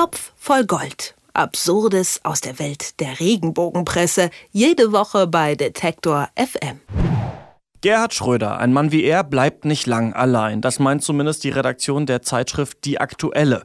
Topf voll Gold. Absurdes aus der Welt der Regenbogenpresse. Jede Woche bei Detektor FM. Gerhard Schröder, ein Mann wie er, bleibt nicht lang allein. Das meint zumindest die Redaktion der Zeitschrift Die Aktuelle.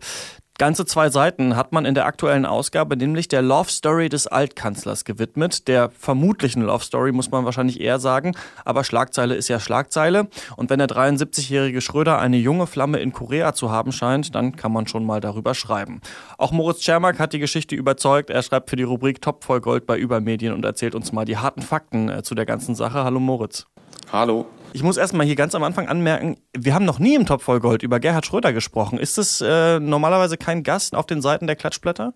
Ganze zwei Seiten hat man in der aktuellen Ausgabe nämlich der Love Story des Altkanzlers gewidmet. Der vermutlichen Love Story muss man wahrscheinlich eher sagen, aber Schlagzeile ist ja Schlagzeile. Und wenn der 73-jährige Schröder eine junge Flamme in Korea zu haben scheint, dann kann man schon mal darüber schreiben. Auch Moritz Czermak hat die Geschichte überzeugt. Er schreibt für die Rubrik Top voll Gold bei Übermedien und erzählt uns mal die harten Fakten äh, zu der ganzen Sache. Hallo Moritz. Hallo. Ich muss erstmal hier ganz am Anfang anmerken, wir haben noch nie im Top voll Gold über Gerhard Schröder gesprochen. Ist es äh, normalerweise kein Gast auf den Seiten der Klatschblätter?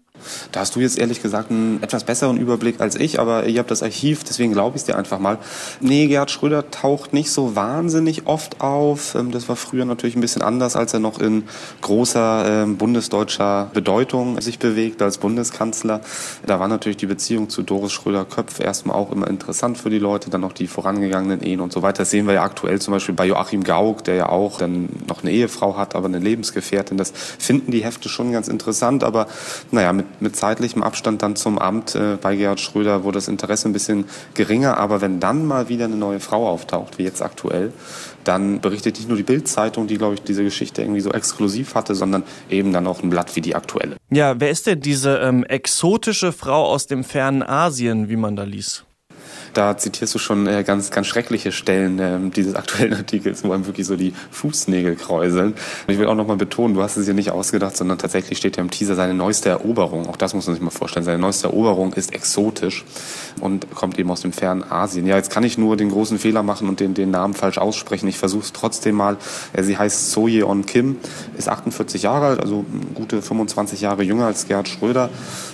Da hast du jetzt ehrlich gesagt einen etwas besseren Überblick als ich, aber ihr habt das Archiv, deswegen glaube ich es dir einfach mal. Nee, Gerhard Schröder taucht nicht so wahnsinnig oft auf. Ähm, das war früher natürlich ein bisschen anders, als er noch in großer ähm, bundesdeutscher Bedeutung sich bewegt als Bundeskanzler. Da war natürlich die Beziehung zu Doris Schröder-Köpf erstmal auch immer interessant für die Leute, dann noch die vorangegangenen Ehen und so weiter. Das sehen wir ja aktuell zum Beispiel bei Joachim Gauck, der ja auch dann noch eine Ehefrau hat, aber eine Lebensgefährtin. Das finden die Hefte schon ganz interessant, aber naja, mit mit zeitlichem Abstand dann zum Amt äh, bei Gerhard Schröder wurde das Interesse ein bisschen geringer. Aber wenn dann mal wieder eine neue Frau auftaucht, wie jetzt aktuell, dann berichtet nicht nur die Bild-Zeitung, die, glaube ich, diese Geschichte irgendwie so exklusiv hatte, sondern eben dann auch ein Blatt wie die aktuelle. Ja, wer ist denn diese ähm, exotische Frau aus dem fernen Asien, wie man da liest? Da zitierst du schon äh, ganz, ganz schreckliche Stellen äh, dieses aktuellen Artikels, wo einem wirklich so die Fußnägel kräuseln. Und ich will auch nochmal betonen, du hast es ja nicht ausgedacht, sondern tatsächlich steht ja im Teaser seine neueste Eroberung. Auch das muss man sich mal vorstellen. Seine neueste Eroberung ist exotisch und kommt eben aus dem fernen Asien. Ja, jetzt kann ich nur den großen Fehler machen und den, den Namen falsch aussprechen. Ich versuche es trotzdem mal. Äh, sie heißt So Yeon Kim, ist 48 Jahre alt, also gute 25 Jahre jünger als Gerhard Schröder.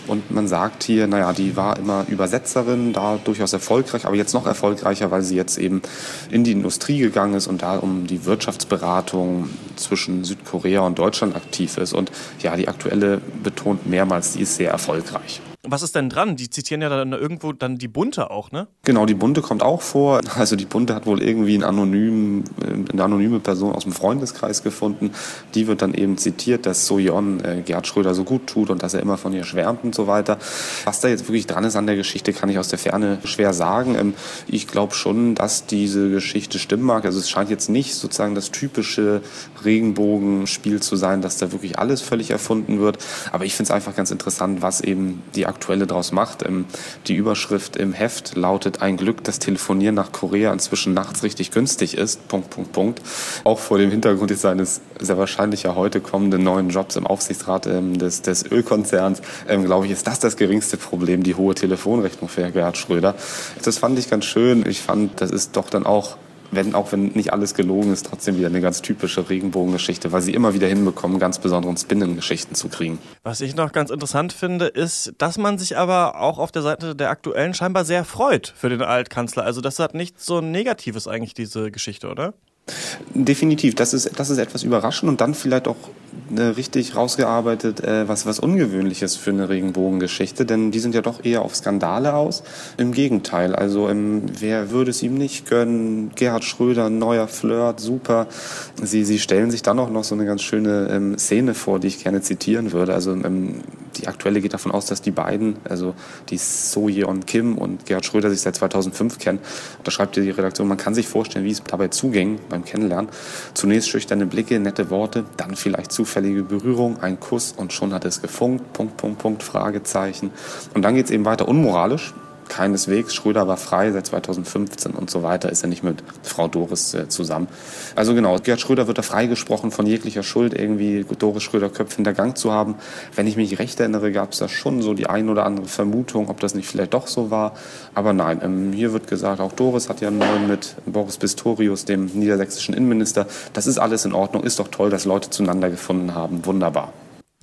Und man sagt hier, naja, die war immer Übersetzerin, da durchaus erfolgreich erfolgreich, aber jetzt noch erfolgreicher, weil sie jetzt eben in die Industrie gegangen ist und da um die Wirtschaftsberatung zwischen Südkorea und Deutschland aktiv ist. Und ja, die aktuelle betont mehrmals, sie ist sehr erfolgreich. Was ist denn dran? Die zitieren ja dann irgendwo dann die Bunte auch, ne? Genau, die Bunte kommt auch vor. Also die Bunte hat wohl irgendwie einen anonymen, äh, eine anonyme Person aus dem Freundeskreis gefunden. Die wird dann eben zitiert, dass Soyeon äh, Gerd Schröder so gut tut und dass er immer von ihr schwärmt und so weiter. Was da jetzt wirklich dran ist an der Geschichte, kann ich aus der Ferne schwer sagen. Ähm, ich glaube schon, dass diese Geschichte stimmen mag. Also es scheint jetzt nicht sozusagen das typische Regenbogenspiel zu sein, dass da wirklich alles völlig erfunden wird. Aber ich finde es einfach ganz interessant, was eben die Aktuelle daraus macht. Ähm, die Überschrift im Heft lautet Ein Glück, dass Telefonieren nach Korea inzwischen nachts richtig günstig ist. Punkt, Punkt, Punkt. Auch vor dem Hintergrund ist seines sehr wahrscheinlich ja heute kommenden neuen Jobs im Aufsichtsrat ähm, des, des Ölkonzerns, ähm, glaube ich, ist das das geringste Problem, die hohe Telefonrechnung für Gerhard Schröder. Das fand ich ganz schön. Ich fand, das ist doch dann auch wenn, auch wenn nicht alles gelogen ist, trotzdem wieder eine ganz typische Regenbogengeschichte, weil sie immer wieder hinbekommen, ganz besonderen Spinnengeschichten zu kriegen. Was ich noch ganz interessant finde, ist, dass man sich aber auch auf der Seite der Aktuellen scheinbar sehr freut für den Altkanzler. Also das hat nichts so Negatives eigentlich, diese Geschichte, oder? Definitiv, das ist, das ist etwas überraschend und dann vielleicht auch äh, richtig rausgearbeitet, äh, was, was Ungewöhnliches für eine Regenbogengeschichte, denn die sind ja doch eher auf Skandale aus. Im Gegenteil, also ähm, wer würde es ihm nicht gönnen? Gerhard Schröder, neuer Flirt, super. Sie, sie stellen sich dann auch noch so eine ganz schöne ähm, Szene vor, die ich gerne zitieren würde. Also ähm, die aktuelle geht davon aus, dass die beiden, also die So Yeon Kim und Gerhard Schröder sich seit 2005 kennen. Da schreibt die Redaktion, man kann sich vorstellen, wie es dabei zuging beim Kennenlernen. Zunächst schüchterne Blicke, nette Worte, dann vielleicht zufällige Berührung, ein Kuss und schon hat es gefunkt, Punkt, Punkt, Punkt, Fragezeichen. Und dann geht es eben weiter unmoralisch, keineswegs. Schröder war frei seit 2015 und so weiter, ist er nicht mit Frau Doris äh, zusammen. Also genau, Gerd Schröder wird da freigesprochen von jeglicher Schuld, irgendwie Doris Schröder Köpfe hintergangen zu haben. Wenn ich mich recht erinnere, gab es da schon so die ein oder andere Vermutung, ob das nicht vielleicht doch so war. Aber nein, ähm, hier wird gesagt, auch Doris hat ja einen neuen mit Boris Pistorius, dem niedersächsischen Innenminister. Das ist alles in Ordnung, ist doch toll, dass Leute zueinander gefunden haben. Wunderbar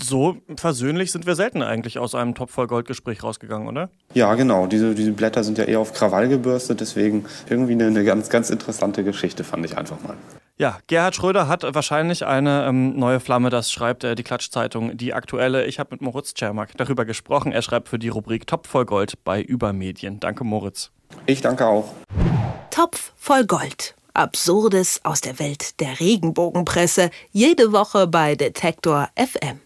so versöhnlich sind wir selten eigentlich aus einem Top voll Goldgespräch rausgegangen, oder? Ja, genau. Diese, diese Blätter sind ja eher auf Krawall gebürstet, deswegen irgendwie eine, eine ganz, ganz interessante Geschichte, fand ich einfach mal. Ja, Gerhard Schröder hat wahrscheinlich eine ähm, neue Flamme, das schreibt äh, die Klatschzeitung, die aktuelle. Ich habe mit Moritz Czermak darüber gesprochen. Er schreibt für die Rubrik Topf voll Gold bei Übermedien. Danke, Moritz. Ich danke auch. Topf voll Gold. Absurdes aus der Welt der Regenbogenpresse. Jede Woche bei Detektor FM.